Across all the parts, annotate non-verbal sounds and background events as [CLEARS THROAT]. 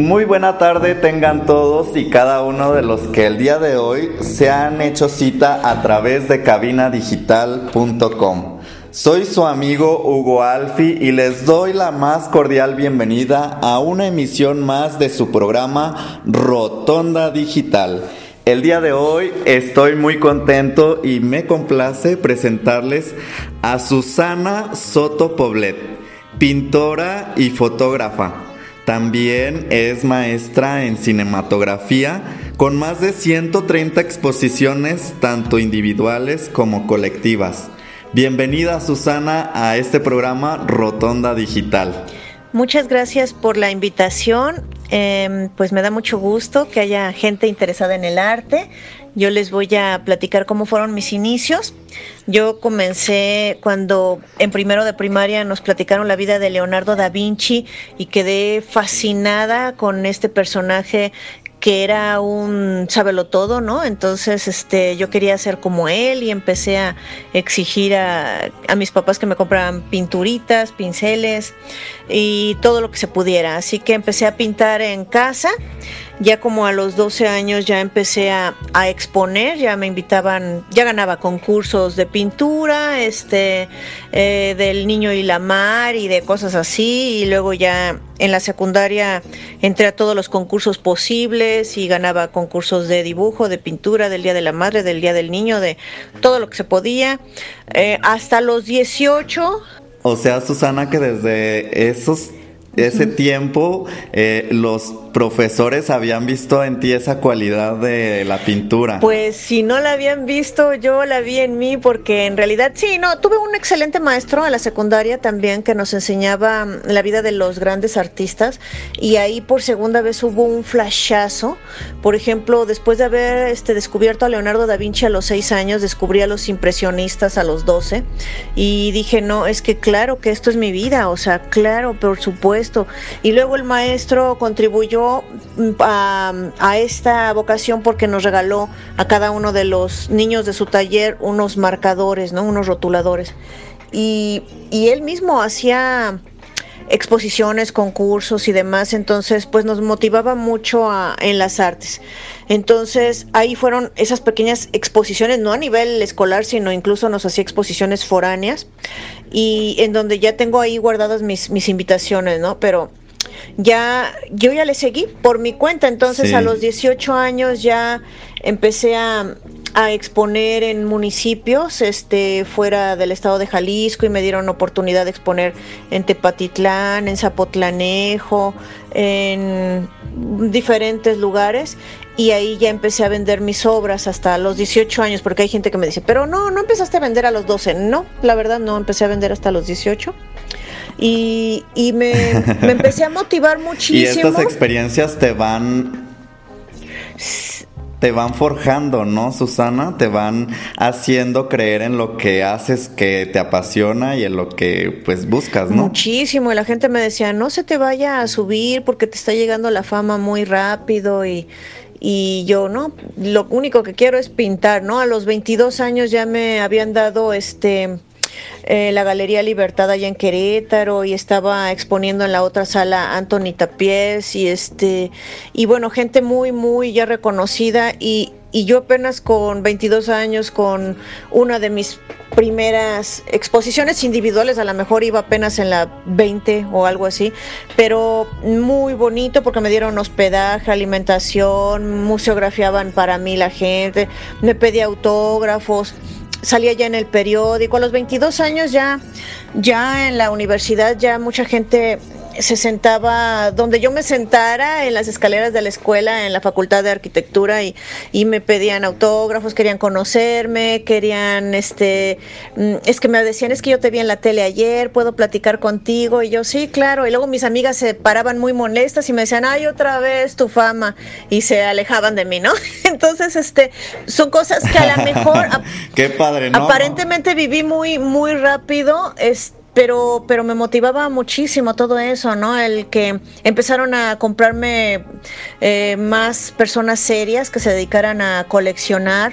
Muy buena tarde tengan todos y cada uno de los que el día de hoy se han hecho cita a través de cabinadigital.com. Soy su amigo Hugo Alfi y les doy la más cordial bienvenida a una emisión más de su programa Rotonda Digital. El día de hoy estoy muy contento y me complace presentarles a Susana Soto Poblet, pintora y fotógrafa. También es maestra en cinematografía con más de 130 exposiciones tanto individuales como colectivas. Bienvenida Susana a este programa Rotonda Digital. Muchas gracias por la invitación. Eh, pues me da mucho gusto que haya gente interesada en el arte. Yo les voy a platicar cómo fueron mis inicios. Yo comencé cuando en primero de primaria nos platicaron la vida de Leonardo da Vinci y quedé fascinada con este personaje que era un sábelo todo, ¿no? Entonces, este, yo quería ser como él y empecé a exigir a, a, mis papás que me compraran pinturitas, pinceles y todo lo que se pudiera. Así que empecé a pintar en casa. Ya como a los 12 años ya empecé a, exponer, ya me invitaban, ya ganaba concursos de pintura, este, eh, del niño y la mar y de cosas así. Y luego ya en la secundaria entré a todos los concursos posibles y ganaba concursos de dibujo, de pintura, del Día de la Madre, del Día del Niño, de todo lo que se podía. Eh, hasta los 18. O sea, Susana, que desde esos ese tiempo eh, los profesores habían visto en ti esa cualidad de la pintura. Pues si no la habían visto, yo la vi en mí porque en realidad sí, no, tuve un excelente maestro en la secundaria también que nos enseñaba mm, la vida de los grandes artistas y ahí por segunda vez hubo un flashazo. Por ejemplo, después de haber este, descubierto a Leonardo da Vinci a los seis años, descubrí a los impresionistas a los 12 y dije, no, es que claro que esto es mi vida, o sea, claro, por supuesto y luego el maestro contribuyó mm, a, a, esta vocación porque nos regaló a cada uno de los niños de su taller unos marcadores, ¿no? unos rotuladores. Y, y él mismo hacía exposiciones, concursos y demás, entonces pues nos motivaba mucho a, en las artes. Entonces ahí fueron esas pequeñas exposiciones, no a nivel escolar, sino incluso nos hacía exposiciones foráneas y en donde ya tengo ahí guardadas mis, mis invitaciones, ¿no? Pero ya yo ya le seguí por mi cuenta, entonces sí. a los 18 años ya empecé a, a, exponer en municipios este fuera del estado de Jalisco y me dieron oportunidad de exponer en Tepatitlán, en Zapotlanejo, en diferentes lugares y ahí ya empecé a vender mis obras hasta los 18 años, porque hay gente que me dice, pero no, no empezaste a vender a los 12. No, la verdad no, empecé a vender hasta los 18. Y, y me, me, empecé a motivar muchísimo. [LAUGHS] Y estas experiencias te van te van forjando, ¿no, Susana? Te van haciendo creer en lo que haces que te apasiona y en lo que pues buscas, ¿no? Muchísimo, y la gente me decía, no se te vaya a subir porque te está llegando la fama muy rápido y, y yo, ¿no? Lo único que quiero es pintar, ¿no? A los 22 años ya me habían dado este eh, la Galería Libertad allá en Querétaro y estaba exponiendo en la otra sala Anthony Tapies y este y bueno, gente muy muy ya reconocida y y yo apenas con 22 años, con una de mis primeras exposiciones individuales, a lo mejor iba apenas en la 20 o algo así, pero muy bonito porque me dieron hospedaje, alimentación, museografiaban para mí la gente, me pedía autógrafos, salía ya en el periódico, a los 22 años ya, ya en la universidad ya mucha gente se sentaba donde yo me sentara en las escaleras de la escuela en la facultad de arquitectura y, y me pedían autógrafos querían conocerme querían este mm, es que me decían es que yo te vi en la tele ayer puedo platicar contigo y yo sí claro y luego mis amigas se paraban muy molestas y me decían ay otra vez tu fama y se alejaban de mí no [LAUGHS] entonces este son cosas que a lo mejor [LAUGHS] qué padre ¿no? aparentemente viví muy muy rápido este pero, pero me motivaba muchísimo todo eso, ¿no? El que empezaron a comprarme eh, más personas serias que se dedicaran a coleccionar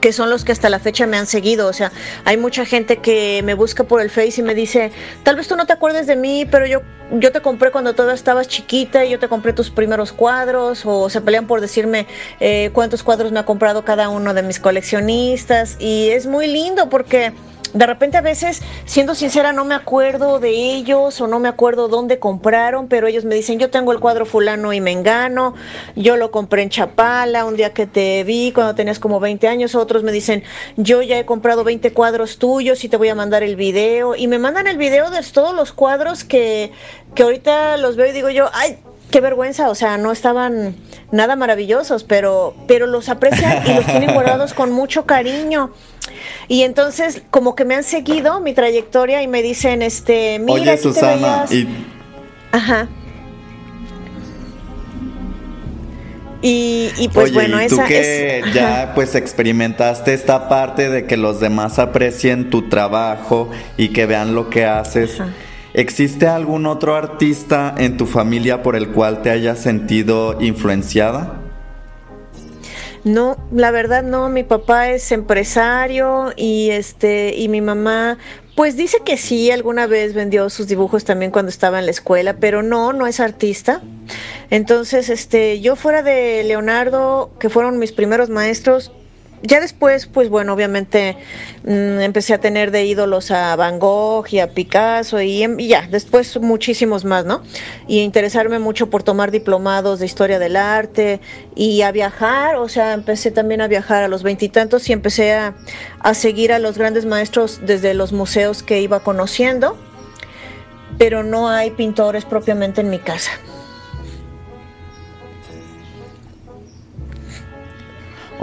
que son los que hasta la fecha me han seguido. O sea, hay mucha gente que me busca por el Face y me dice, tal vez tú no te acuerdes de mí, pero yo, yo te compré cuando todavía estabas chiquita y yo te compré tus primeros cuadros. O se pelean por decirme eh, cuántos cuadros me ha comprado cada uno de mis coleccionistas. Y es muy lindo porque de repente a veces, siendo sincera, no me acuerdo de ellos o no me acuerdo dónde compraron, pero ellos me dicen, yo tengo el cuadro fulano y me engano, yo lo compré en Chapala, un día que te vi cuando tenías como 20 años, otros me dicen, yo ya he comprado 20 cuadros tuyos y te voy a mandar el video, y me mandan el video de todos los cuadros que, que ahorita los veo y digo yo, ay, qué vergüenza, o sea, no estaban nada maravillosos, pero, pero los aprecian y los tienen guardados con mucho cariño. Y entonces, como que me han seguido mi trayectoria y me dicen, este, mira, Oye, Susana, y... Ajá. Y, y, pues Oye, bueno, ¿y tú esa que es, ya pues experimentaste esta parte de que los demás aprecien tu trabajo y que vean lo que haces. Ajá. ¿Existe algún otro artista en tu familia por el cual te hayas sentido influenciada? No, la verdad no, mi papá es empresario y este y mi mamá pues dice que sí, alguna vez vendió sus dibujos también cuando estaba en la escuela, pero no, no es artista. Entonces, este, yo fuera de Leonardo, que fueron mis primeros maestros, ya después, pues bueno, obviamente mmm, empecé a tener de ídolos a Van Gogh y a Picasso y, y, ya, después muchísimos más, ¿no? Y interesarme mucho por tomar diplomados de historia del arte y a viajar, o sea, empecé también a viajar a los veintitantos y, y, empecé a, a seguir a los grandes maestros desde los museos que iba conociendo, pero no hay pintores propiamente en mi casa.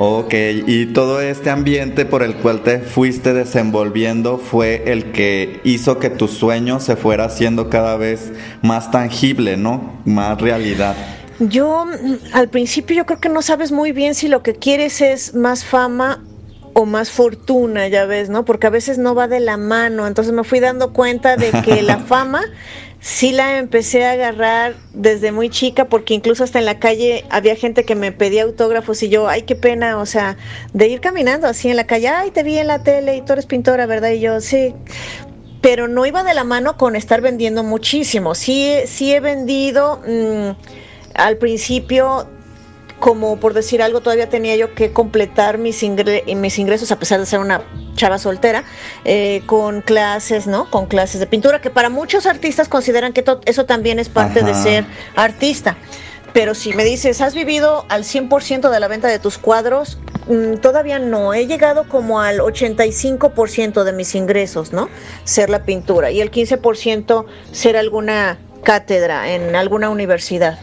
Ok, y todo este ambiente por el cual te fuiste desenvolviendo fue el que hizo que tu sueño se fuera haciendo cada vez más tangible, ¿no? Más realidad. Yo al principio yo creo que no sabes muy bien si lo que quieres es más fama o más fortuna, ya ves, ¿no? Porque a veces no va de la mano. Entonces me fui dando cuenta de que la [LAUGHS] fama sí la empecé a agarrar desde muy chica porque incluso hasta en la calle había gente que me pedía autógrafos y yo, ay, qué pena, o sea, de ir caminando así en la calle, ay, te vi en la tele y tú eres pintora, ¿verdad? Y yo, sí. Pero no iba de la mano con estar vendiendo muchísimo. Sí, sí he vendido mmm, al principio como por decir algo, todavía tenía yo que completar mis, ingre mis ingresos, a pesar de ser una chava soltera, eh, con clases, ¿no? Con clases de pintura, que para muchos artistas consideran que eso también es parte Ajá. de ser artista. Pero si me dices, ¿has vivido al 100% de la venta de tus cuadros? Mm, todavía no, he llegado como al 85% de mis ingresos, ¿no? Ser la pintura y el 15% ser alguna cátedra en alguna universidad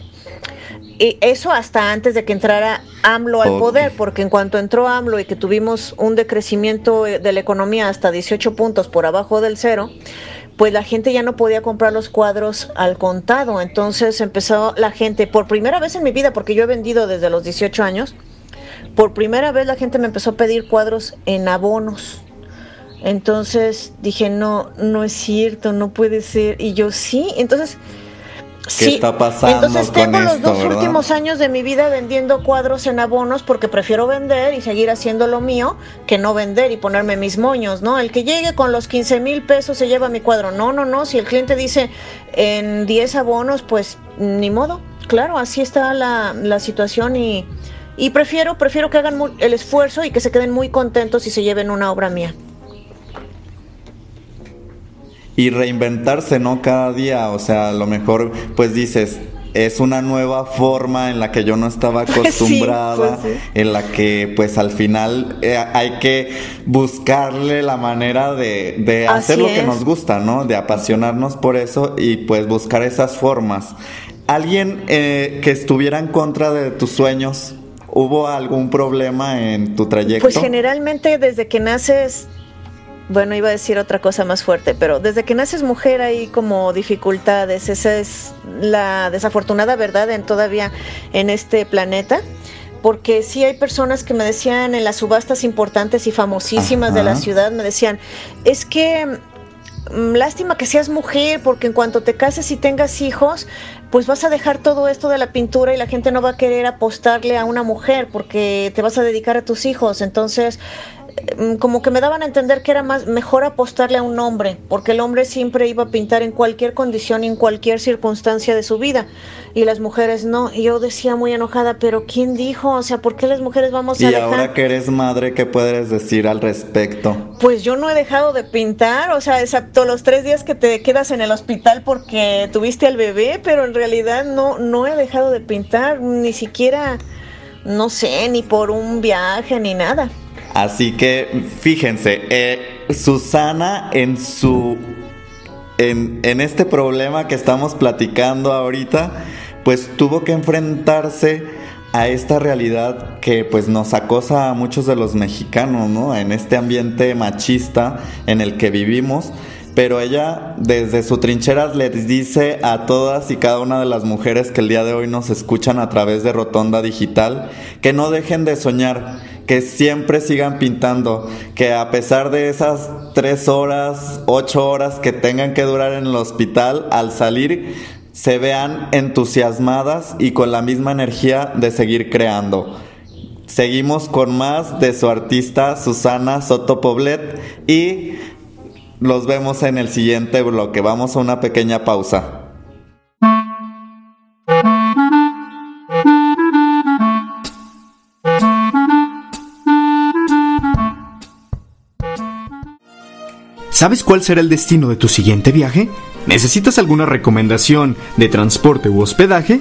y eso hasta antes de que entrara AMLO al poder, porque en cuanto entró AMLO y que tuvimos un decrecimiento de la economía hasta 18 puntos por abajo del cero, pues la gente ya no podía comprar los cuadros al contado. Entonces empezó la gente, por primera vez en mi vida, porque yo he vendido desde los 18 años, por primera vez la gente me empezó a pedir cuadros en abonos. Entonces dije, no, no es cierto, no puede ser. Y yo sí, entonces ¿Qué sí. está pasando Entonces tengo con los esto, dos ¿verdad? últimos años de mi vida vendiendo cuadros en abonos porque prefiero vender y seguir haciendo lo mío que no vender y ponerme mis moños, ¿no? El que llegue con los 15 mil pesos se lleva mi cuadro. No, no, no. Si el cliente dice en 10 abonos, pues ni modo. Claro, así está la, la situación y, Y prefiero, prefiero que hagan el esfuerzo y que se queden muy contentos y se lleven una obra mía. Y reinventarse, ¿no? Cada día, o sea, a lo mejor pues dices, es una nueva forma en la que yo no estaba [LAUGHS] acostumbrada, pues en la que pues al final eh, hay que buscarle la manera de, hacer lo que nos gusta, ¿no? De apasionarnos por eso y pues buscar esas formas. ¿Alguien eh, que estuviera en contra de tus sueños? ¿Hubo algún problema en tu trayecto? Pues generalmente desde que naces bueno, iba a decir otra cosa más fuerte, pero desde que naces mujer hay como dificultades, esa es la desafortunada verdad en todavía en este planeta, porque sí hay personas que me decían en las subastas importantes y famosísimas de la ciudad, me decían, es que mm, lástima que seas mujer, porque en cuanto te cases y tengas hijos, pues vas a dejar todo esto de la pintura y la gente no va a querer apostarle a una mujer porque te vas a dedicar a tus hijos. Entonces, como que me daban a entender que era más mejor apostarle a un hombre, porque el hombre siempre iba a pintar en cualquier condición y en cualquier circunstancia de su vida, y las mujeres no. Y yo decía muy enojada, pero ¿quién dijo? O sea, ¿por qué las mujeres vamos a Y ahora que eres madre, ¿qué puedes decir al respecto? Pues yo no he dejado de pintar, o sea, excepto los tres días que te quedas en el hospital porque tuviste al bebé, pero en realidad no, no he dejado de pintar, ni siquiera, no sé, ni por un viaje ni nada. Así que fíjense, eh, Susana en su en, este problema que estamos platicando ahorita, pues tuvo que enfrentarse a esta realidad que pues nos acosa a muchos de los mexicanos, ¿no? En este ambiente machista en el que vivimos. Pero ella desde su trinchera les dice a todas y cada una de las mujeres que el día de hoy nos escuchan a través de Rotonda Digital que no dejen de soñar, que siempre sigan pintando, que a pesar de esas tres horas, ocho horas que tengan que durar en el hospital, al salir se vean entusiasmadas y con la misma energía de seguir creando. Seguimos con más de su artista Susana Soto Poblet y los vemos en el siguiente bloque. Vamos a una pequeña pausa. ¿Sabes cuál será el destino de tu siguiente viaje? ¿Necesitas alguna recomendación de transporte u hospedaje?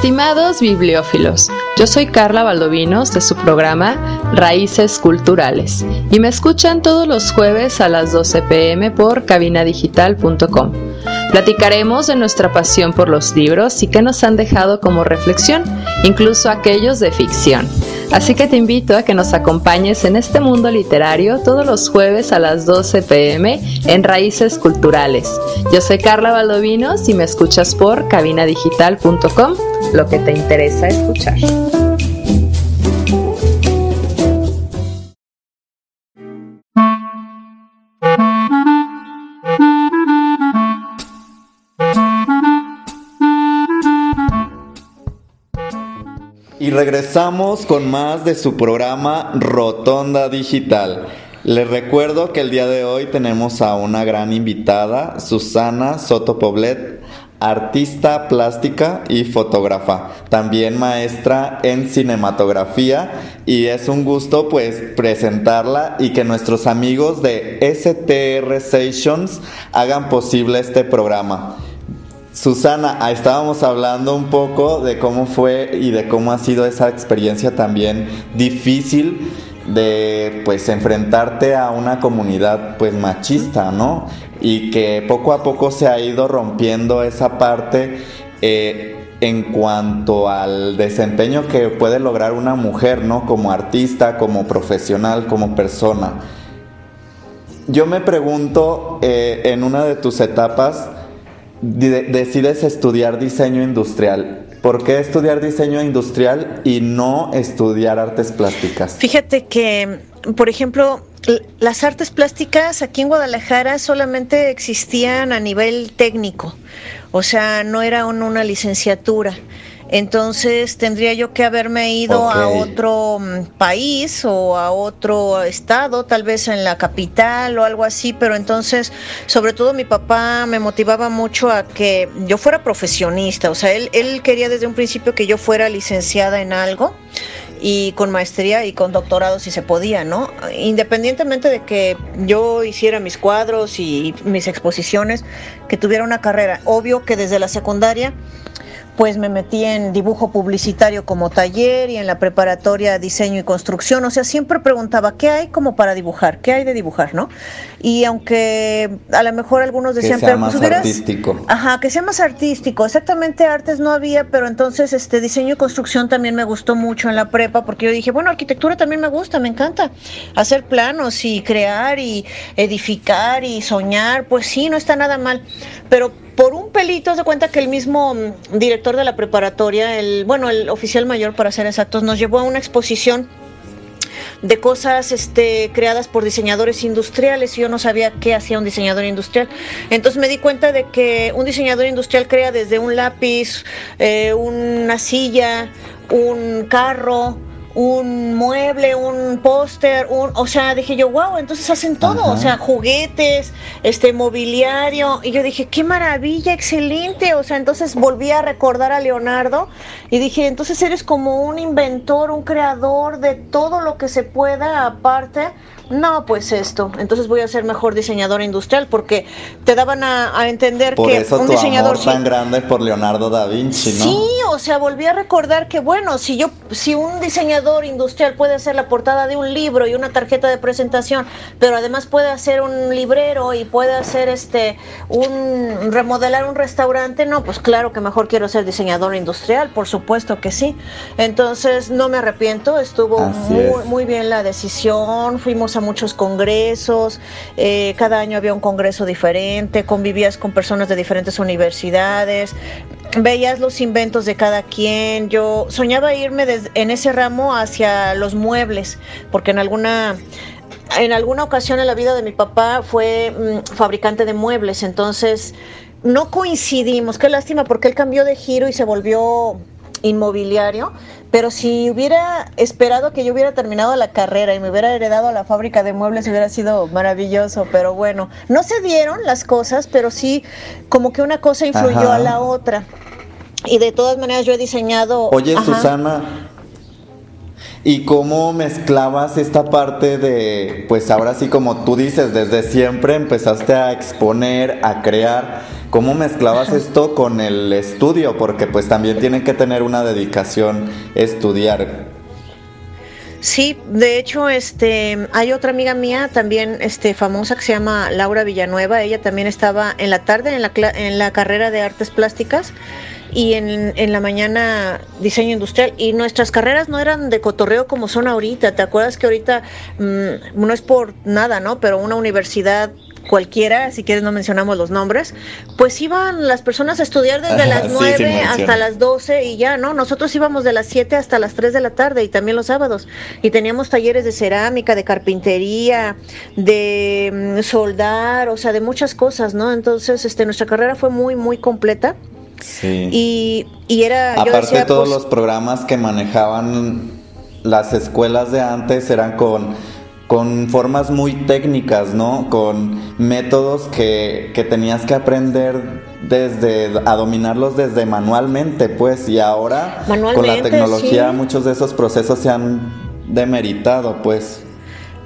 Estimados bibliófilos, yo soy Carla Valdovinos de su programa Raíces Culturales y me escuchan todos los jueves a las 12 pm por cabinadigital.com. Platicaremos de nuestra pasión por los libros y qué nos han dejado como reflexión, incluso aquellos de ficción. Así que te invito a que nos acompañes en este mundo literario todos los jueves a las 12 pm en Raíces Culturales. Yo soy Carla Valdovinos y me escuchas por cabinadigital.com, lo que te interesa escuchar. Y regresamos con más de su programa Rotonda Digital. Les recuerdo que el día de hoy tenemos a una gran invitada, Susana Soto Poblet, artista plástica y fotógrafa, también maestra en cinematografía y es un gusto pues presentarla y que nuestros amigos de STR Sessions hagan posible este programa. Susana, estábamos hablando un poco de cómo fue y de cómo ha sido esa experiencia también difícil de pues enfrentarte a una comunidad pues machista, ¿no? Y que poco a poco se ha ido rompiendo esa parte eh, en cuanto al desempeño que puede lograr una mujer, ¿no? Como artista, como profesional, como persona. Yo me pregunto eh, en una de tus etapas, decides estudiar diseño industrial. ¿por qué estudiar diseño industrial y no estudiar artes plásticas? Fíjate que, por ejemplo, las artes plásticas aquí en Guadalajara solamente existían a nivel técnico, o sea, no era una licenciatura. Entonces tendría yo que haberme ido a otro mm, país o a otro estado, tal vez en la capital o algo así, pero entonces, sobre todo mi papá me motivaba mucho a que yo fuera profesionista, o sea, él, él quería desde un principio que yo fuera licenciada en algo y con maestría y con doctorado si se podía, ¿no? Independientemente de que yo hiciera mis cuadros y mis exposiciones, que tuviera una carrera. Obvio que desde la secundaria pues me metí en dibujo publicitario como taller y en la preparatoria diseño y construcción. O sea, siempre preguntaba, ¿qué hay como para dibujar? ¿Qué hay de dibujar, no? Y aunque a lo mejor algunos decían, que sea más artístico. Ajá, que sea más artístico. Exactamente artes no había, pero entonces este diseño y construcción también me gustó mucho en la prepa porque yo dije, bueno, arquitectura también me gusta, me encanta hacer planos y crear y edificar y soñar, pues sí, no está nada mal. Pero por un pelito se cuenta que el mismo mm, director de la preparatoria, el bueno, el oficial mayor para ser exactos, nos llevó a una exposición de cosas este, creadas por diseñadores industriales y yo no sabía qué hacía un diseñador industrial. Entonces me di cuenta de que un diseñador industrial crea desde un lápiz, eh, una silla, un carro, un mueble, un póster, un, o sea, dije yo, wow, entonces hacen todo, o sea, juguetes, este mobiliario, y yo dije, qué maravilla, excelente, o sea, entonces volví a recordar a Leonardo y dije, entonces eres como un inventor, un creador de todo lo que se pueda, aparte no, pues esto, entonces voy a ser mejor diseñador industrial porque te daban a, entender por que eso un tu diseñador amor tan grande por Leonardo da Vinci, ¿no? Sí, o sea, volví a recordar que bueno, si yo si un diseñador industrial puede hacer la portada de un libro y una tarjeta de presentación, pero además puede hacer un librero y puede hacer este un remodelar un restaurante, no, pues claro que mejor quiero ser diseñador industrial, por supuesto que sí. Entonces, no me arrepiento, estuvo muy, muy bien la decisión, fuimos a muchos congresos, eh, cada año había un congreso diferente, convivías con personas de diferentes universidades, veías los inventos de cada quien. Yo soñaba irme en ese ramo hacia los muebles, porque en alguna en alguna ocasión en la vida de mi papá fue mm, fabricante de muebles, entonces no coincidimos. Qué lástima porque él cambió de giro y se volvió inmobiliario, pero si hubiera esperado que yo hubiera terminado la carrera y me hubiera heredado a la fábrica de muebles hubiera sido maravilloso, pero bueno, no se dieron las cosas, pero sí como que una cosa influyó a la otra. Y de todas maneras yo he diseñado... Oye, Susana, ¿y cómo mezclabas esta parte de, pues ahora sí como tú dices, desde siempre empezaste a exponer, a crear? ¿Cómo mezclabas [LAUGHS] esto con el estudio? Porque pues también tienen que tener una dedicación estudiar. Sí, de hecho, este, hay otra amiga mía también, este, famosa que se llama Laura Villanueva. Ella también estaba en la tarde en la, en la carrera de artes plásticas y en, en, la mañana diseño industrial. Y nuestras carreras no eran de cotorreo como son ahorita. ¿Te acuerdas que ahorita mm, no es por nada, ¿no? Pero una universidad cualquiera, si quieres no mencionamos los nombres, pues iban las personas a estudiar desde las 9 hasta las 12 y ya, ¿no? Nosotros íbamos de las 7 hasta las 3 de la tarde y también los sábados. Y teníamos talleres de cerámica, de carpintería, de mm, soldar, o sea, de muchas cosas, ¿no? Entonces, este, nuestra carrera fue muy, muy completa. Sí. Y, y era... Aparte yo todos pues los programas que manejaban las escuelas de antes eran con con formas muy técnicas, ¿no? Con métodos que, que, tenías que aprender desde a dominarlos desde manualmente, pues, y ahora con la tecnología muchos de esos procesos se han demeritado, pues.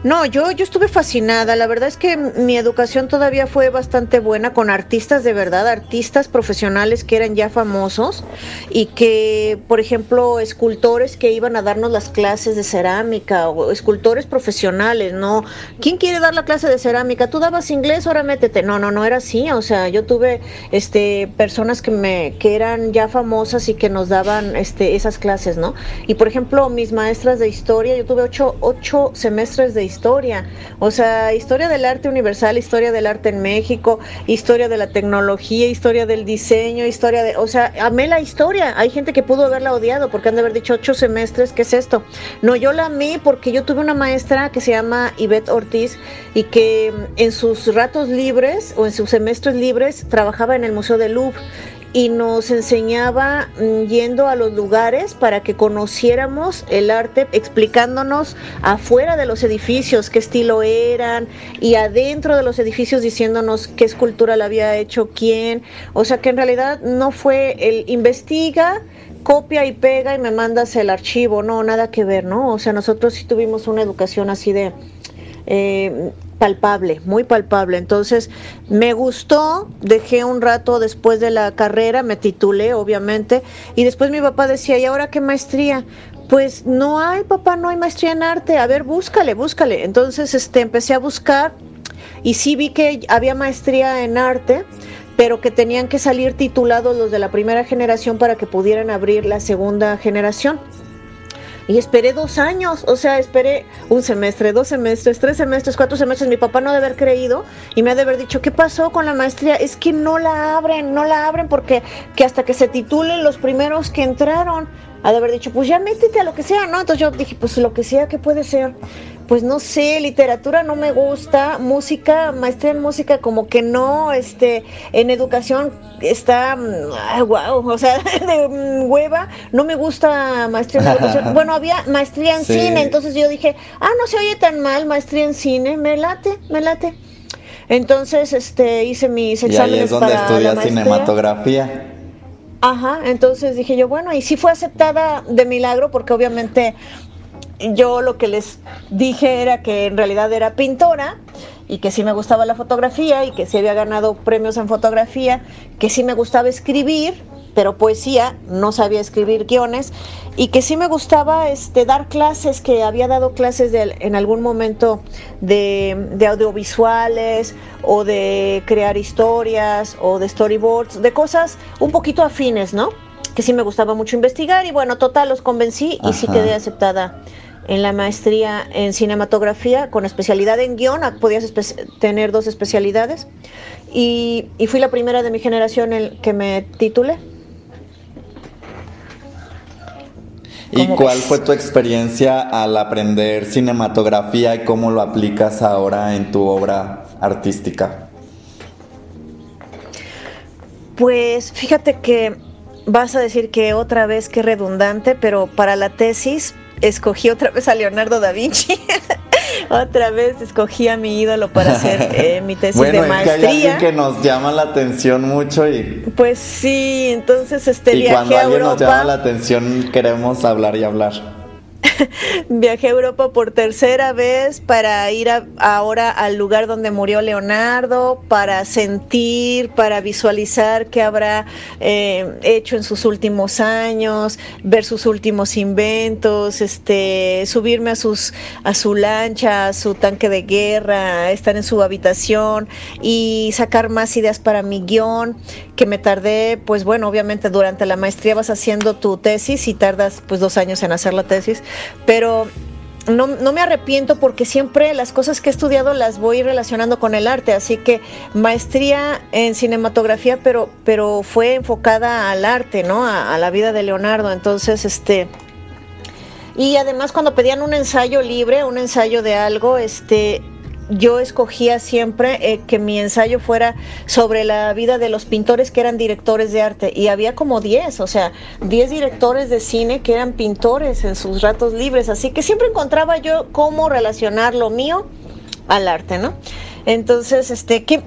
No, yo, yo estuve fascinada. La verdad es que mi educación todavía fue bastante buena con artistas de verdad, artistas profesionales que eran ya famosos y que, por ejemplo, escultores que iban a darnos las clases de cerámica o escultores profesionales, ¿no? ¿Quién quiere dar la clase de cerámica? Tú dabas inglés, ahora métete. No, no, no era así. O sea, yo tuve este personas que me que eran ya famosas y que nos daban este esas clases, ¿no? Y por ejemplo, mis maestras de historia, yo tuve ocho, ocho semestres de historia historia. O sea, historia del arte universal, historia del arte en México, historia de la tecnología, historia del diseño, historia de... O sea, amé la historia. Hay gente que pudo haberla odiado porque han de haber dicho ocho semestres, ¿qué es esto? No, yo la amé porque yo tuve una maestra que se llama Ivette Ortiz y que en sus ratos libres o en sus semestres libres trabajaba en el Museo del Louvre y nos enseñaba mm, yendo a los lugares para que conociéramos el arte, explicándonos afuera de los edificios qué estilo eran y adentro de los edificios diciéndonos qué escultura la había hecho quién. O sea que en realidad no fue el investiga, copia y pega y me mandas el archivo, no, nada que ver, ¿no? O sea, nosotros sí tuvimos una educación así de... Eh, palpable, muy palpable. Entonces, me gustó, dejé un rato después de la carrera, me titulé, obviamente, y después mi papá decía, ¿y ahora qué maestría? Pues no hay, papá, no hay maestría en arte. A ver, búscale, búscale. Entonces, este, empecé a buscar y sí vi que había maestría en arte, pero que tenían que salir titulados los de la primera generación para que pudieran abrir la segunda generación. Y esperé dos años, o sea, esperé un semestre, dos semestres, tres semestres, cuatro semestres. Mi papá no debe haber creído y me ha de haber dicho, ¿qué pasó con la maestría? Es que no la abren, no la abren porque que hasta que se titulen los primeros que entraron, ha de haber dicho, pues ya métete a lo que sea, ¿no? Entonces yo dije, pues lo que sea, ¿qué puede ser? Pues no sé, literatura no me gusta, música, maestría en música como que no, este, en educación está, wow, o sea, [LAUGHS] de hueva, no me gusta maestría en educación. [LAUGHS] Bueno, había maestría en cine, entonces yo dije, ah, no se oye tan mal, maestría en cine, me late, me late. Entonces, este, hice mis exámenes y ahí es donde estudias cinematografía. Ajá, entonces dije yo, bueno, y sí fue aceptada de milagro porque obviamente yo lo que les dije era que en realidad era pintora y que sí me gustaba la fotografía y que sí había ganado premios en fotografía, que sí me gustaba escribir, pero poesía, no sabía escribir guiones y que sí me gustaba este, dar clases, que había dado clases de, en algún momento de, de audiovisuales o de crear historias o de storyboards, de cosas un poquito afines, ¿no? Que sí me gustaba mucho investigar y bueno, total, los convencí y sí quedé aceptada en la maestría en cinematografía con especialidad en guion, podías tener dos especialidades y, fui la primera de mi generación en que me titulé. ¿Y cuál fue tu experiencia al aprender cinematografía y cómo lo aplicas ahora en tu obra artística? Pues fíjate que vas a decir que otra vez que redundante, pero para la tesis escogí otra vez a Leonardo da Vinci. [LAUGHS] otra vez escogí a mi ídolo para hacer [LAUGHS] eh, mi tesis de maestría. Es que hay alguien que nos llama la atención mucho y. Pues sí, entonces este y cuando alguien nos llama la atención queremos hablar y hablar. [LAUGHS] Viajé a Europa por tercera vez para ir ahora al lugar donde murió Leonardo, para sentir, para visualizar qué habrá eh, hecho en sus últimos años, ver sus últimos inventos, este, subirme a sus a su lancha, a su tanque de guerra, estar en su habitación y sacar más ideas para mi guion, que me tardé, pues bueno, obviamente durante la maestría vas haciendo tu tesis y tardas pues dos años en hacer la tesis pero no, no, me arrepiento porque siempre las cosas que he estudiado las voy relacionando con el arte, así que maestría en cinematografía, pero, pero fue enfocada al arte, ¿no? A, a, la vida de Leonardo. Entonces, este. Y además cuando pedían un ensayo libre, un ensayo de algo, este, yo escogía siempre eh, que mi ensayo fuera sobre la vida de los pintores que eran directores de arte y había como 10, o sea, 10 directores de cine que eran pintores en sus ratos libres, así que siempre encontraba yo cómo relacionar lo mío al arte, ¿no? Entonces, este, ¿qué,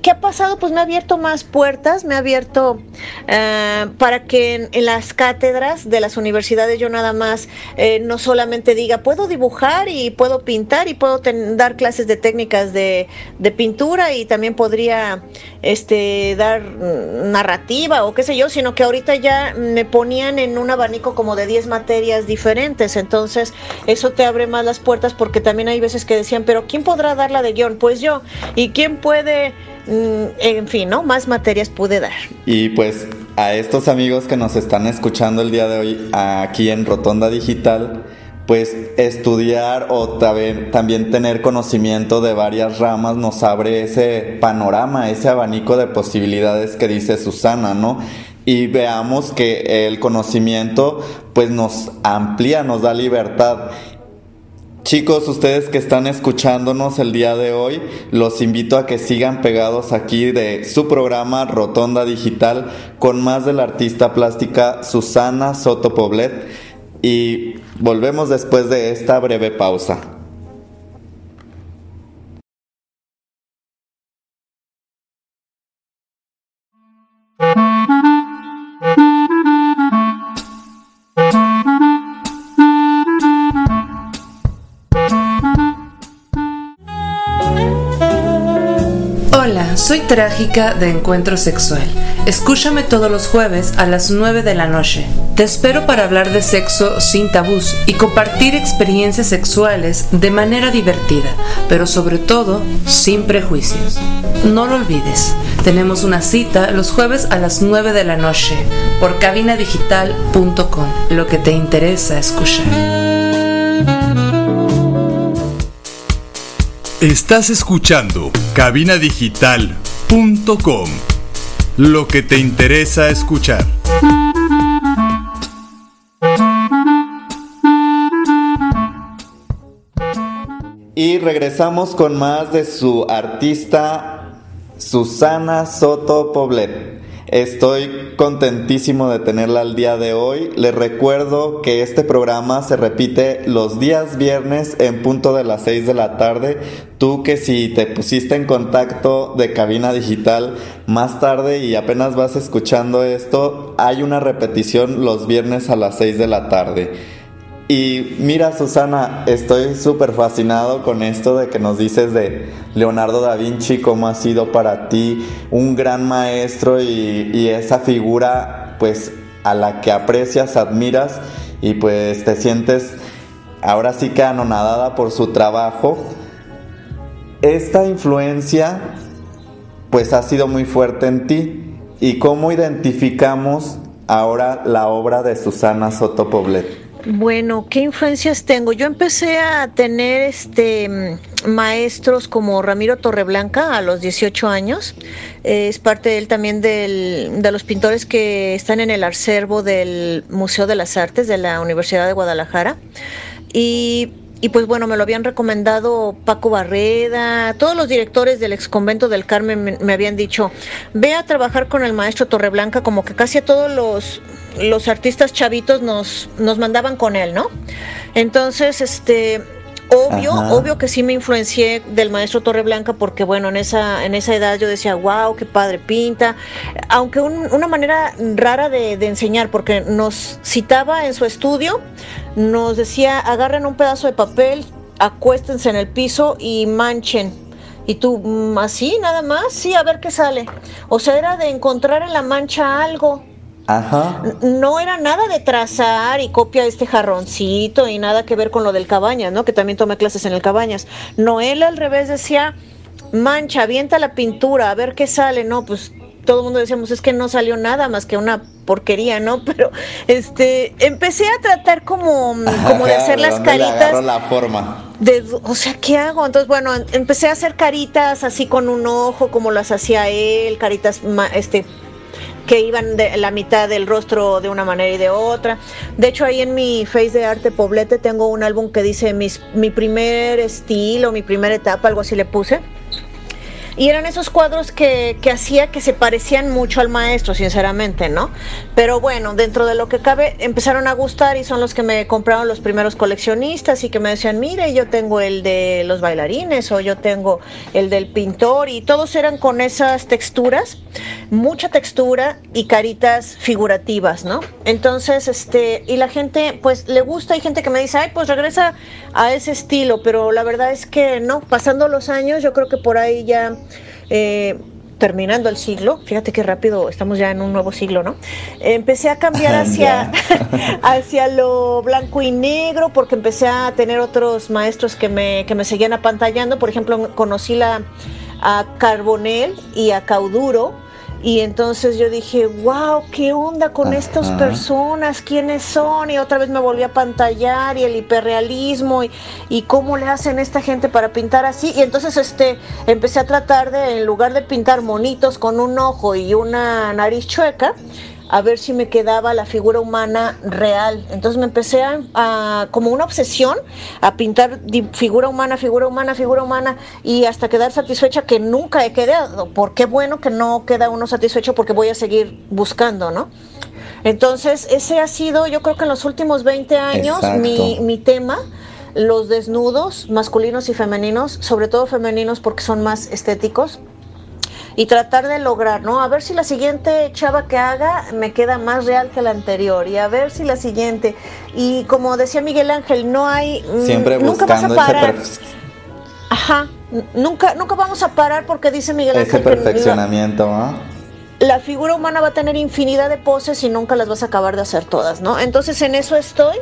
¿Qué ha pasado? Pues me ha abierto más puertas, me ha abierto eh, para que en, las cátedras de las universidades yo nada más eh, no solamente diga, puedo dibujar y puedo pintar y puedo dar clases de técnicas de, pintura y también podría este, dar narrativa o qué sé yo, sino que ahorita ya me ponían en un abanico como de 10 materias diferentes, entonces eso te abre más las puertas porque también hay veces que decían, pero ¿quién podrá dar la de guion? Pues yo, ¿y quién puede en fin, ¿no? Más materias pude dar. Y pues a estos amigos que nos están escuchando el día de hoy aquí en Rotonda Digital, pues estudiar o también tener conocimiento de varias ramas nos abre ese panorama, ese abanico de posibilidades que dice Susana, ¿no? Y veamos que el conocimiento pues nos amplía, nos da libertad. Chicos, ustedes que están escuchándonos el día de hoy, los invito a que sigan pegados aquí de su programa Rotonda Digital con más de la artista plástica Susana Soto Poblet y volvemos después de esta breve pausa. Trágica de Encuentro Sexual. Escúchame todos los jueves a las 9 de la noche. Te espero para hablar de sexo sin tabús y compartir experiencias sexuales de manera divertida, pero sobre todo sin prejuicios. No lo olvides, tenemos una cita los jueves a las 9 de la noche por cabinadigital.com, lo que te interesa escuchar. Estás escuchando lo que te interesa escuchar. Y regresamos con más de su artista Susana Soto Poblet. Estoy contentísimo de tenerla al día de hoy. Les recuerdo que este programa se repite los días viernes en punto de las 6 de la tarde. Tú que si te pusiste en contacto de cabina digital más tarde y apenas vas escuchando esto, hay una repetición los viernes a las 6 de la tarde. Y mira, Susana, estoy súper fascinado con esto de que nos dices de Leonardo da Vinci, cómo ha sido para ti un gran maestro y, esa figura, pues, a la que aprecias, admiras y pues te sientes ahora sí que anonadada por su trabajo. Esta influencia, pues, ha sido muy fuerte en ti. ¿Y cómo identificamos ahora la obra de Susana Soto Poblet? Bueno, ¿qué influencias tengo? Yo empecé a tener este maestros como Ramiro Torreblanca a los 18 años. es parte de él también del, de los pintores que están en el acervo del Museo de las Artes de la Universidad de Guadalajara. Y y pues bueno, me lo habían recomendado Paco Barreda, todos los directores del ex convento del Carmen me, habían dicho, ve a trabajar con el maestro Torreblanca, como que casi a todos los, los artistas chavitos nos, nos mandaban con él, ¿no? Entonces, este, Obvio, obvio que sí me influencié del maestro Torreblanca porque bueno, en esa, en esa edad yo decía, wow, qué padre pinta, aunque una manera rara de, de, enseñar porque nos citaba en su estudio, nos decía, agarren un pedazo de papel, acuéstense en el piso y manchen. Y tú, mm, así, nada más, sí, a ver qué sale. O sea, era de encontrar en la mancha algo. Ajá. No era nada de trazar y copia este jarroncito y nada que ver con lo del Cabañas, ¿no? Que también tomé clases en el Cabañas. No, él al revés decía, mancha, avienta la pintura, a ver qué sale, no, pues todo el mundo decíamos es que no salió nada más que una porquería, ¿no? [LAUGHS] Pero este empecé a tratar como, como de hacer las caritas. la forma. De, o sea, ¿qué hago? Entonces, bueno, empecé a hacer caritas así con un ojo, como las hacía él, caritas este que iban de la mitad del rostro de una manera y de otra. De hecho, ahí en mi Face de Arte Poblete tengo un álbum que dice mis, mi primer estilo, mi primera etapa, algo así le puse. Y eran esos cuadros que, que, hacía que se parecían mucho al maestro, sinceramente, ¿no? Pero bueno, dentro de lo que cabe, empezaron a gustar y son los que me compraron los primeros coleccionistas y que me decían, mire, yo tengo el de los bailarines o yo tengo el del pintor y todos eran con esas texturas, mucha textura y caritas figurativas, ¿no? Entonces, este, y la gente, pues le gusta, hay gente que me dice, ay, pues regresa a ese estilo, pero la verdad es que no, pasando los años, yo creo que por ahí ya eh, terminando el siglo, fíjate qué rápido estamos ya en un nuevo siglo, ¿no? Empecé a cambiar [LAUGHS] hacia, [LAUGHS] hacia lo blanco y negro porque empecé a tener otros maestros que me, que me seguían apantallando. Por ejemplo, conocí la, a Carbonel y a Cauduro Y entonces yo dije, wow, ¿qué onda con estas personas? ¿Quiénes son? Y otra vez me volví a pantallar y el hiperrealismo y, y cómo le hacen esta gente para pintar así. Y entonces este, empecé a tratar de, en lugar de pintar monitos con un ojo y una nariz chueca, a ver si me quedaba la figura humana real. Entonces me empecé a, como una obsesión a pintar figura humana, figura humana, figura humana y hasta quedar satisfecha que nunca he quedado. Por qué bueno que no queda uno satisfecho porque voy a seguir buscando, ¿no? Entonces ese ha sido yo creo que en los últimos 20 años mi, mi tema los desnudos masculinos y femeninos, sobre todo femeninos porque son más estéticos, y tratar de lograr, ¿no? A ver si la siguiente chava que haga me queda más real que la anterior y a ver si la siguiente. Y como decía Miguel Ángel, no hay... Mm, Siempre nunca vas a parar. Ajá, nunca, nunca vamos a parar porque dice Miguel Ángel... Ese perfeccionamiento, ¿no? La figura humana va a tener infinidad de poses y nunca las vas a acabar de hacer todas, ¿no? Entonces en eso estoy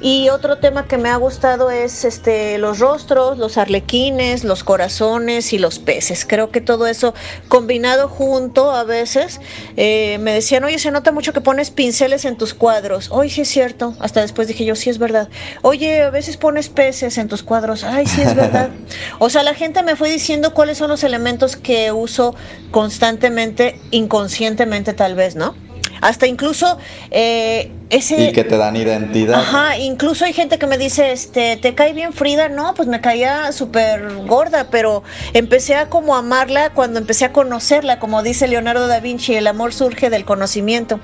y otro tema que me ha gustado es este los rostros, los arlequines, los corazones y los peces. Creo que todo eso combinado junto a veces eh, me decían, oye, se nota mucho que pones pinceles en tus cuadros. Hoy sí es cierto. Hasta después dije yo, sí es verdad. Oye, a veces pones peces en tus cuadros. Ay, sí es verdad. [LAUGHS] o sea, la gente me fue diciendo cuáles son los elementos que uso constantemente, inconscientemente tal vez, ¿no? Hasta incluso eh, ese... Y que te dan identidad. Ajá, incluso hay gente que me dice, este, ¿te cae bien Frida? No, pues me caía súper gorda, pero empecé a como amarla cuando empecé a conocerla, como dice Leonardo da Vinci, el amor surge del conocimiento.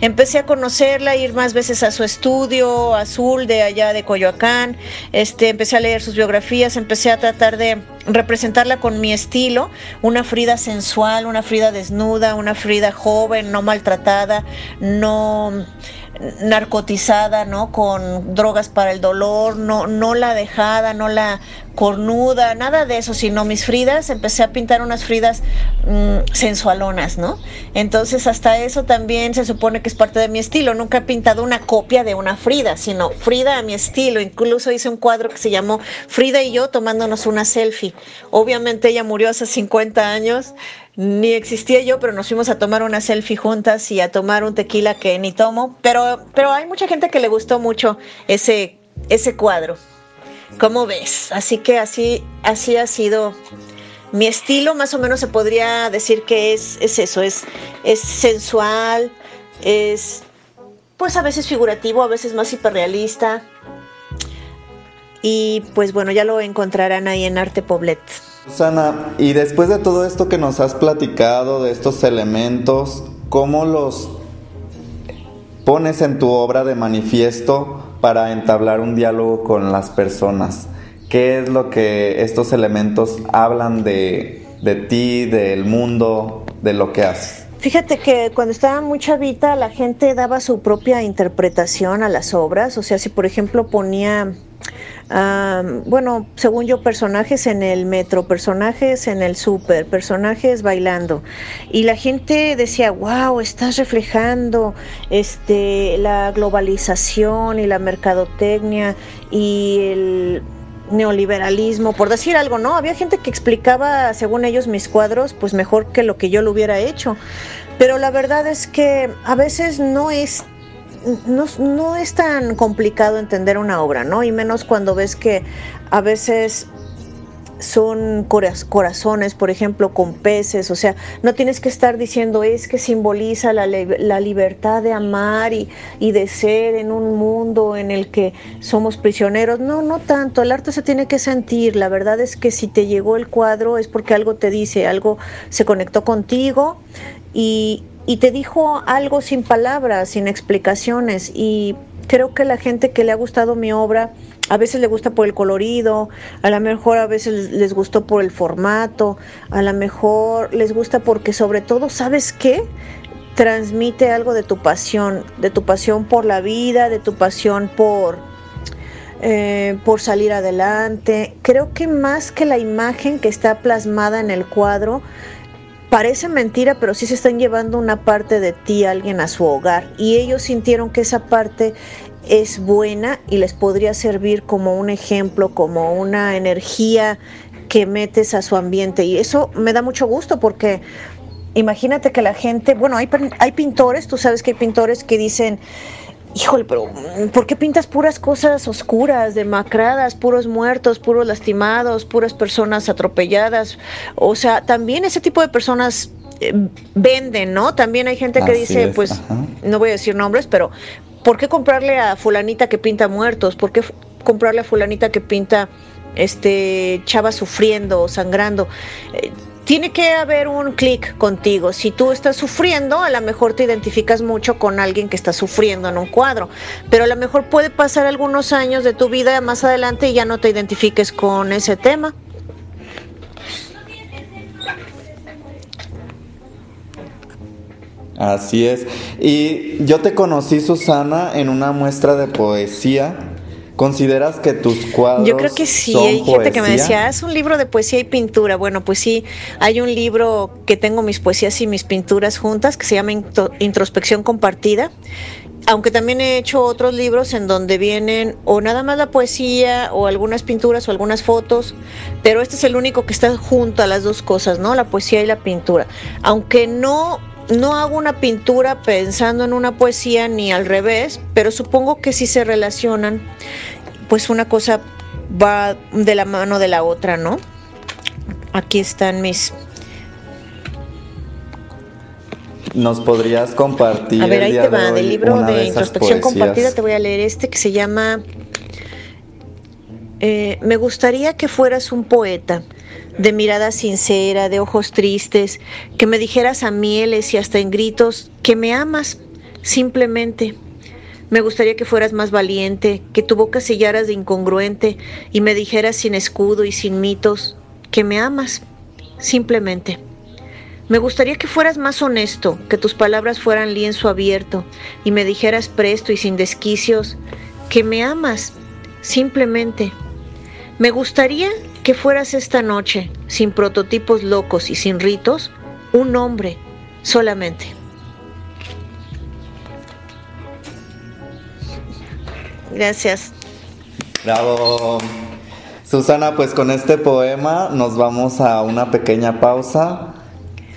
Empecé a conocerla, ir más veces a su estudio, azul de allá de Coyoacán, este, empecé a leer sus biografías, empecé a tratar de representarla con mi estilo, una Frida sensual, una Frida desnuda, una Frida joven, no maltratada, no narcotizada, ¿no? Con drogas para el dolor, no, no la dejada, no la cornuda, nada de eso, sino mis Fridas, empecé a pintar unas Fridas mm, sensualonas, ¿no? Entonces hasta eso también se supone que es parte de mi estilo. Nunca he pintado una copia de una Frida, sino Frida a mi estilo. Incluso hice un cuadro que se llamó Frida y yo tomándonos una selfie. Obviamente ella murió hace 50 años ni existía yo, pero nos fuimos a tomar una selfie juntas y a tomar un tequila que ni tomo. Pero, pero hay mucha gente que le gustó mucho ese, ese cuadro. ¿Cómo ves? Así que así, así ha sido mi estilo, más o menos se podría decir que es, es eso, es, es sensual, es pues a veces figurativo, a veces más hiperrealista. Y pues bueno, ya lo encontrarán ahí en Arte Poblet. Susana, y después de todo esto que nos has platicado, de estos elementos, ¿cómo los pones en tu obra de manifiesto para entablar un diálogo con las personas? ¿Qué es lo que estos elementos hablan de, de ti, del mundo, de lo que haces? Fíjate que cuando estaba muy chavita la gente daba su propia interpretación a las obras, o sea, si por ejemplo ponía bueno, según yo, personajes en el metro, personajes en el súper, personajes bailando. Y la gente decía, wow, estás reflejando este, la globalización y la mercadotecnia y el neoliberalismo, por decir algo, ¿no? Había gente que explicaba, según ellos, mis cuadros, pues mejor que lo que yo lo hubiera hecho. Pero la verdad es que a veces no es no, es tan complicado entender una obra, ¿no? Y menos cuando ves que a veces son corazones, por ejemplo, con peces, o sea, no tienes que estar diciendo es que simboliza la, la libertad de amar y, y, de ser en un mundo en el que somos prisioneros, no, no tanto, el arte se tiene que sentir, la verdad es que si te llegó el cuadro es porque algo te dice, algo se conectó contigo y, y te dijo algo sin palabras, sin explicaciones. Y creo que la gente que le ha gustado mi obra, a veces le gusta por el colorido, a lo mejor a veces les gustó por el formato, a lo mejor les gusta porque sobre todo, ¿sabes qué? Transmite algo de tu pasión, de tu pasión por la vida, de tu pasión por, eh, por salir adelante. Creo que más que la imagen que está plasmada en el cuadro, Parece mentira, pero sí se están llevando una parte de ti, alguien a su hogar. Y ellos sintieron que esa parte es buena y les podría servir como un ejemplo, como una energía que metes a su ambiente. Y eso me da mucho gusto porque imagínate que la gente, bueno, hay, hay pintores, tú sabes que hay pintores que dicen, híjole, pero ¿por qué pintas puras cosas oscuras, demacradas, puros muertos, puros lastimados, puras personas atropelladas? O sea, también ese tipo de personas eh, venden, ¿no? También hay gente que dice, pues, no voy a decir nombres, pero ¿por qué comprarle a fulanita que pinta muertos? ¿Por qué comprarle a fulanita que pinta este chava sufriendo o sangrando? Eh, tiene que haber un clic contigo. Si tú estás sufriendo, a lo mejor te identificas mucho con alguien que está sufriendo en un cuadro, pero a lo mejor puede pasar algunos años de tu vida más adelante y ya no te identifiques con ese tema. Así es. Y yo te conocí, Susana, en una muestra de poesía ¿Consideras que tus cuadros Yo creo que sí, hay gente que me decía, es un libro de poesía y pintura. Bueno, pues sí, hay un libro que tengo mis poesías y mis pinturas juntas que se llama Introspección Compartida. Aunque también he hecho otros libros en donde vienen o nada más la poesía o algunas pinturas o algunas fotos, pero este es el único que está junto a las dos cosas, ¿no? La poesía y la pintura. Aunque no no hago una pintura pensando en una poesía ni al revés, pero supongo que si se relacionan, pues una cosa va de la mano de la otra, ¿no? Aquí están mis... ¿Nos podrías compartir? A ver, ahí te va, del libro de, introspección compartida te voy a leer este que se llama eh, Me gustaría que fueras un poeta de mirada sincera, de ojos tristes, que me dijeras a mieles y hasta en gritos que me amas, simplemente. Me gustaría que fueras más valiente, que tu boca sellaras de incongruente y me dijeras sin escudo y sin mitos que me amas, simplemente. Me gustaría que fueras más honesto, que tus palabras fueran lienzo abierto y me dijeras presto y sin desquicios que me amas, simplemente. Me gustaría que fueras esta noche, sin prototipos locos y sin ritos, un hombre solamente. Gracias. Bravo. Susana, pues con este poema nos vamos a una pequeña pausa.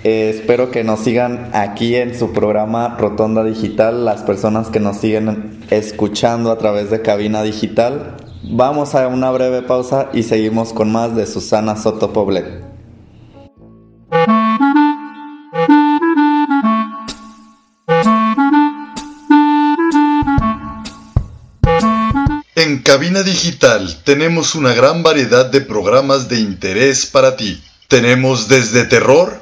Eh, espero que nos sigan aquí en su programa Rotonda Digital, las personas que nos siguen escuchando a través de Cabina Digital. Vamos a una breve pausa y seguimos con más de Susana Soto Poblet. En Cabina Digital tenemos una gran variedad de programas de interés para ti. Tenemos desde terror,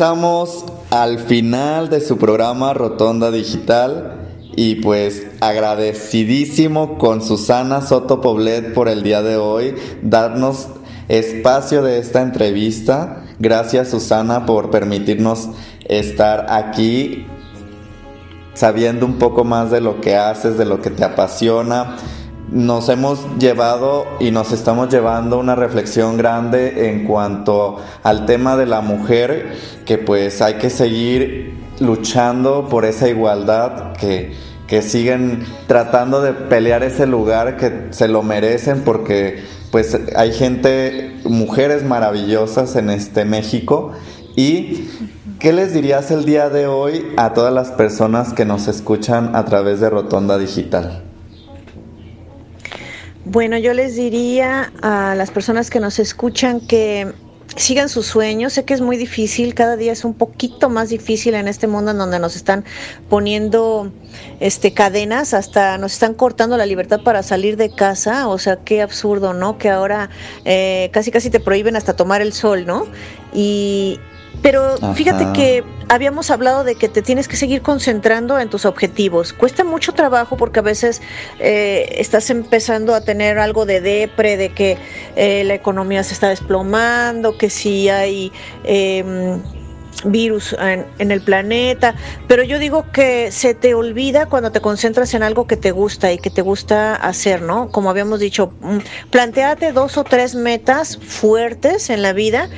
Regresamos al final de su programa Rotonda Digital y pues agradecidísimo con Susana Soto Poblet por el día de hoy, darnos espacio de esta entrevista. Gracias Susana por permitirnos estar aquí sabiendo un poco más de lo que haces, de lo que te apasiona nos hemos llevado y nos estamos llevando una reflexión grande en cuanto al tema de la mujer, que pues hay que seguir luchando por esa igualdad, que, que siguen tratando de pelear ese lugar que se lo merecen porque pues hay gente, mujeres maravillosas en este México y ¿qué les dirías el día de hoy a todas las personas que nos escuchan a través de Rotonda Digital? Bueno, yo les diría a las personas que nos escuchan que sigan sus sueños. Sé que es muy difícil, cada día es un poquito más difícil en este mundo en donde nos están poniendo este cadenas, hasta nos están cortando la libertad para salir de casa. O sea, qué absurdo, ¿no? Que ahora eh, casi casi te prohíben hasta tomar el sol, ¿no? Y, pero fíjate que habíamos hablado de que te tienes que seguir concentrando en tus objetivos. Cuesta mucho trabajo porque a veces eh, estás empezando a tener algo de depre, de que eh, la economía se está desplomando, que si hay... Em, virus en, en, el planeta, pero yo digo que se te olvida cuando te concentras en algo que te gusta y que te gusta hacer, ¿no? Como habíamos dicho, mm, planteate dos o tres metas fuertes en la vida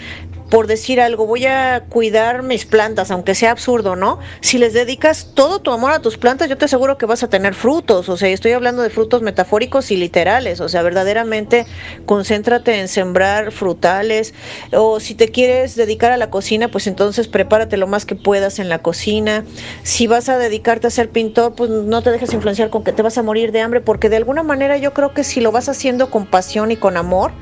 por decir algo, voy a cuidar mis plantas, aunque sea absurdo, ¿no? Si les dedicas todo tu amor a tus plantas, yo te aseguro que vas a tener frutos, o sea, estoy hablando de frutos metafóricos y literales, o sea, verdaderamente concéntrate en sembrar frutales, o si te quieres dedicar a la cocina, pues entonces prepárate lo más que puedas en la cocina. Si vas a dedicarte a ser pintor, pues no te dejes influenciar con que te vas a morir de hambre, porque de alguna manera yo creo que si lo vas haciendo con pasión y con amor,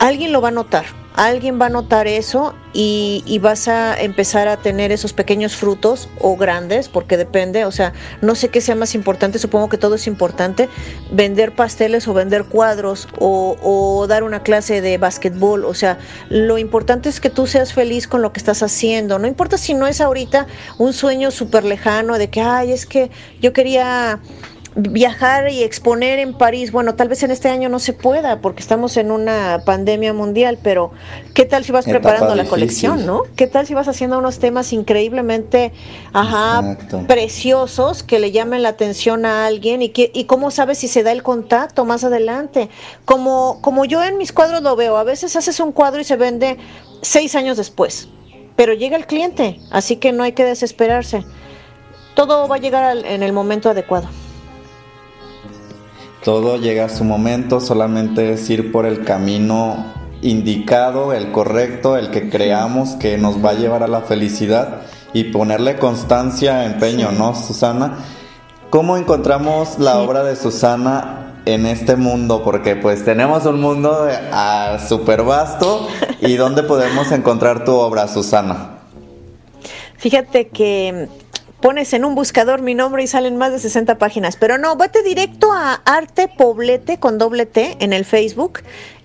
alguien lo va a notar alguien va a notar eso y, vas a empezar a tener esos pequeños frutos o grandes, porque depende, o sea, no sé qué sea más importante, supongo que todo es importante, vender pasteles o vender cuadros o, o dar una clase de básquetbol, o sea, lo importante es que tú seas feliz con lo que estás haciendo, no importa si no es ahorita un sueño súper lejano de que, ay, es que yo quería viajar y exponer en París, bueno, tal vez en este año no se pueda porque estamos en una pandemia mundial, pero ¿qué tal si vas preparando la colección, no? ¿Qué tal si vas haciendo unos temas increíblemente, ajá, preciosos que le llamen la atención a alguien y que y cómo sabes si se da el contacto más adelante? Como como yo en mis cuadros lo veo, a veces haces un cuadro y se vende seis años después, pero llega el cliente, así que no hay que desesperarse. Todo va a llegar en el momento adecuado. Todo llega a su momento, solamente es ir por el camino indicado, el correcto, el que creamos que nos va a llevar a la felicidad y ponerle constancia, empeño, ¿no, Susana? ¿Cómo encontramos la obra de Susana en este mundo? Porque pues tenemos un mundo ah, súper vasto y ¿dónde podemos encontrar tu obra, Susana? Fíjate que pones en un buscador mi nombre y salen más de 60 páginas. Pero no, vete directo a Arte Poblete con doble T en el Facebook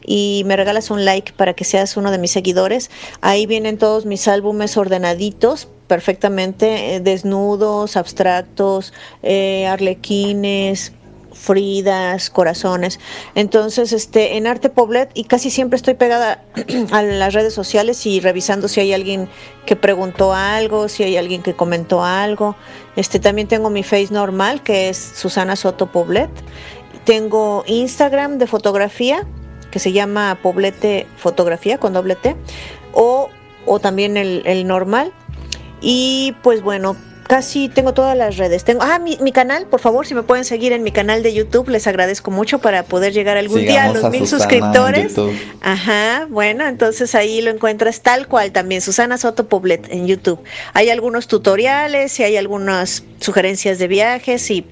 y me regalas un like para que seas uno de mis seguidores. Ahí vienen todos mis álbumes ordenaditos perfectamente, eh, desnudos, abstractos, eh, arlequines, Fridas, corazones. Entonces, este, en Arte Poblet, y casi siempre estoy pegada [CLEARS THROAT] a las redes sociales y revisando si hay alguien que preguntó algo, si hay alguien que comentó algo. Este, también tengo mi face normal, que es Susana Soto Poblet. Tengo Instagram de fotografía, que se llama Poblete Fotografía con doble T, o, o también el, el normal. Y pues bueno, casi tengo todas las redes. Tengo, ah, mi, canal, por favor, si me pueden seguir en mi canal de YouTube, les agradezco mucho para poder llegar algún día a los mil suscriptores. Ajá, bueno, entonces ahí lo encuentras tal cual también, Susana Soto Poblet en YouTube. Hay algunos tutoriales y hay algunas sugerencias de viajes y,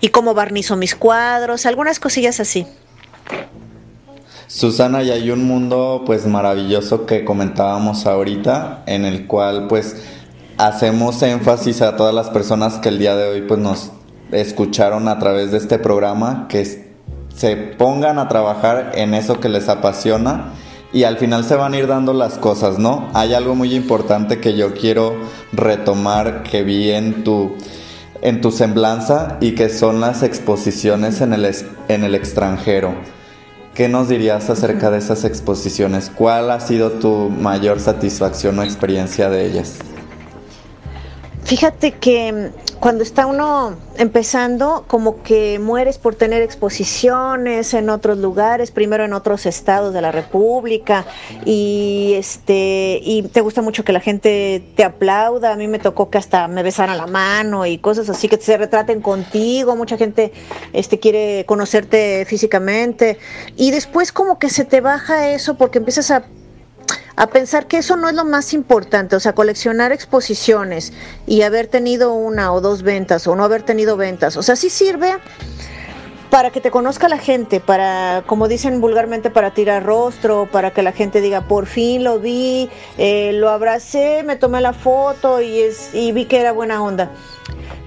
y cómo barnizo mis cuadros, algunas cosillas así. Susana, y hay un mundo pues maravilloso que comentábamos ahorita, en el cual pues hacemos énfasis a todas las personas que el día de hoy pues nos escucharon a través de este programa que se pongan a trabajar en eso que les apasiona y al final se van a ir dando las cosas, ¿no? Hay algo muy importante que yo quiero retomar que vi en tu en tu semblanza y que son las exposiciones en el, en el extranjero. ¿Qué nos dirías acerca de esas exposiciones? ¿Cuál ha sido tu mayor satisfacción o experiencia de ellas? Fíjate que mm, cuando está uno empezando, como que mueres por tener exposiciones en otros lugares, primero en otros estados de la República, y este, y te gusta mucho que la gente te aplauda. A mí me tocó que hasta me besaran la mano y cosas así que se retraten contigo. Mucha gente este quiere conocerte físicamente. Y después como que se te baja eso porque empiezas a a pensar que eso no es lo más importante, o sea, coleccionar exposiciones y haber tenido una o dos ventas o no haber tenido ventas, o sea, sí sirve para que te conozca la gente, para, como dicen vulgarmente, para tirar rostro, para que la gente diga, por fin lo vi, eh, lo abracé, me tomé la foto y, es, y vi que era buena onda.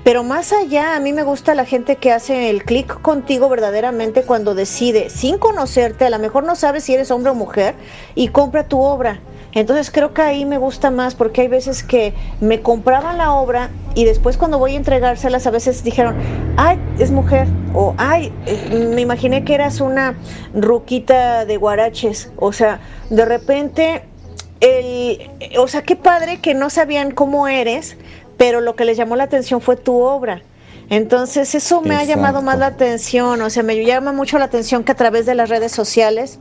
Pero más allá, a mí me gusta la gente que hace el clic contigo verdaderamente cuando decide, sin conocerte, a lo mejor no sabes si eres hombre o mujer, y compra tu obra. Entonces creo que ahí me gusta más porque hay veces que me compraban la obra y después cuando voy a entregárselas a veces dijeron, ay, es mujer o ay, me imaginé que eras una ruquita de guaraches. O sea, de repente, el, o sea, qué padre que no sabían cómo eres, pero lo que les llamó la atención fue tu obra. Entonces eso me ha llamado más la atención, o sea, me llama mucho la atención que a través de las redes sociales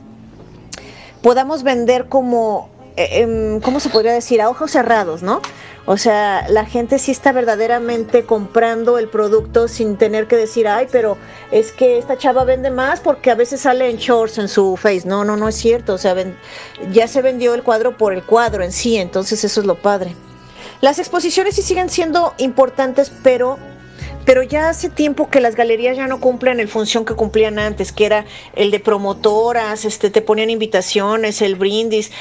podamos vender como eh, em, ¿cómo se podría decir? A ojos cerrados, ¿no? O sea, la gente sí está verdaderamente comprando el producto sin tener que decir, ay, pero es que esta chava vende más porque a veces sale en shorts en su face. No, no, no es cierto. O sea, ya se vendió el cuadro por el cuadro en sí, entonces eso es lo padre. Las exposiciones sí siguen siendo importantes, pero pero ya hace tiempo que las galerías ya no cumplen el función que cumplían antes, que era el de promotoras, este, te ponían invitaciones, el brindis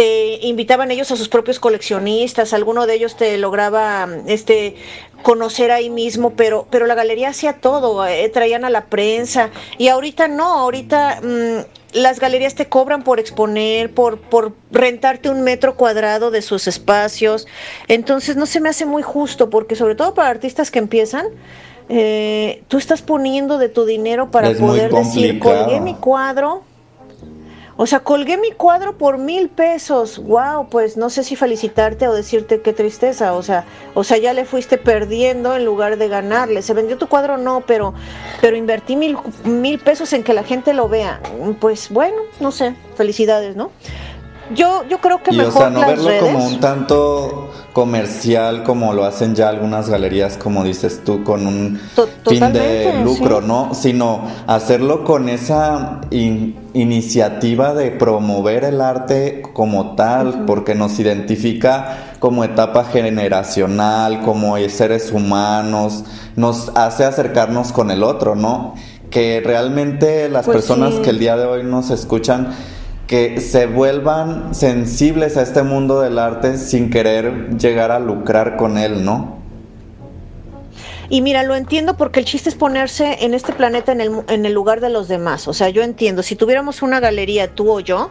te invitaban ellos a sus propios coleccionistas, alguno de ellos te lograba este conocer ahí mismo, pero pero la galería hacía todo, eh, traían a la prensa y ahorita no, ahorita mm, las galerías te cobran por exponer, por, por rentarte un metro cuadrado de sus espacios. Entonces no se me hace muy justo, porque sobre todo para artistas que empiezan, eh, tú estás poniendo de tu dinero para poder decir, colgué mi cuadro, o sea, colgué mi cuadro por mil pesos. Wow, pues no sé si felicitarte o decirte qué tristeza. O sea, o sea, ya le fuiste perdiendo en lugar de ganarle. Se vendió tu cuadro, no, pero, pero invertí mil, mil pesos en que la gente lo vea. Pues bueno, no sé, felicidades, ¿no? Yo, yo creo que y, mejor o sea, no verlo como un tanto comercial como lo hacen ya algunas galerías, como dices tú, con un fin de lucro, ¿no? Sino hacerlo con esa iniciativa de promover el arte como tal, porque nos identifica como etapa generacional, como seres humanos, nos hace acercarnos con el otro, ¿no? Que realmente las pues personas que el día de hoy nos escuchan que se vuelvan sensibles a este mundo del arte sin querer llegar a lucrar con él, ¿no? Y mira, lo entiendo porque el chiste es ponerse en este planeta en el, en el lugar de los demás. O sea, yo entiendo, si tuviéramos una galería, tú o yo,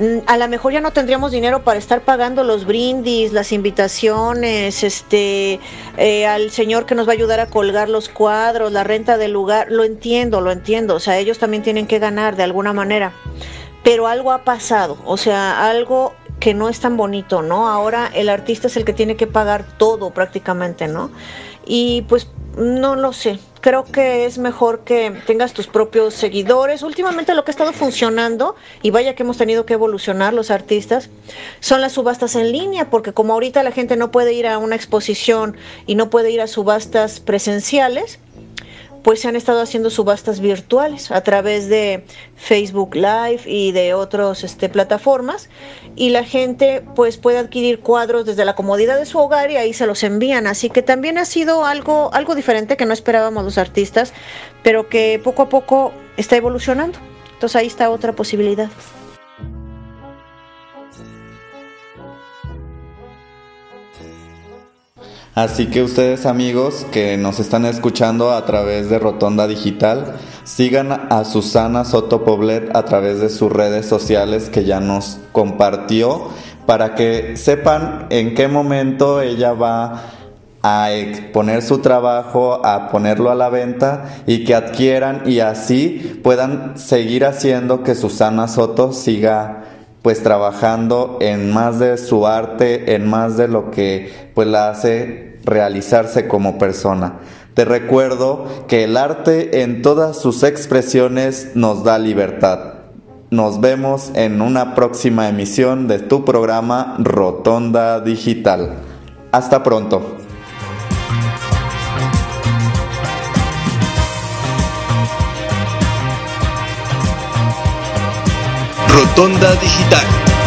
mm, a lo mejor ya no tendríamos dinero para estar pagando los brindis, las invitaciones, este, eh, al señor que nos va a ayudar a colgar los cuadros, la renta del lugar. Lo entiendo, lo entiendo. O sea, ellos también tienen que ganar de alguna manera pero algo ha pasado, o sea, algo que no es tan bonito, ¿no? Ahora el artista es el que tiene que pagar todo prácticamente, ¿no? Y pues no lo sé, creo que es mejor que tengas tus propios seguidores. Últimamente lo que ha estado funcionando, y vaya que hemos tenido que evolucionar los artistas, son las subastas en línea, porque como ahorita la gente no puede ir a una exposición y no puede ir a subastas presenciales, pues se han estado haciendo subastas virtuales a través de Facebook Live y de otras este, plataformas y la gente pues puede adquirir cuadros desde la comodidad de su hogar y ahí se los envían. Así que también ha sido algo algo diferente que no esperábamos los artistas pero que poco a poco está evolucionando. Entonces ahí está otra posibilidad Así que ustedes amigos que nos están escuchando a través de Rotonda Digital, sigan a Susana Soto Poblet a través de sus redes sociales que ya nos compartió para que sepan en qué momento ella va a exponer su trabajo, a ponerlo a la venta y que adquieran y así puedan seguir haciendo que Susana Soto siga pues trabajando en más de su arte, en más de lo que pues la hace realizarse como persona. Te recuerdo que el arte en todas sus expresiones nos da libertad. Nos vemos en una próxima emisión de tu programa Rotonda Digital. Hasta pronto. Rotonda Digital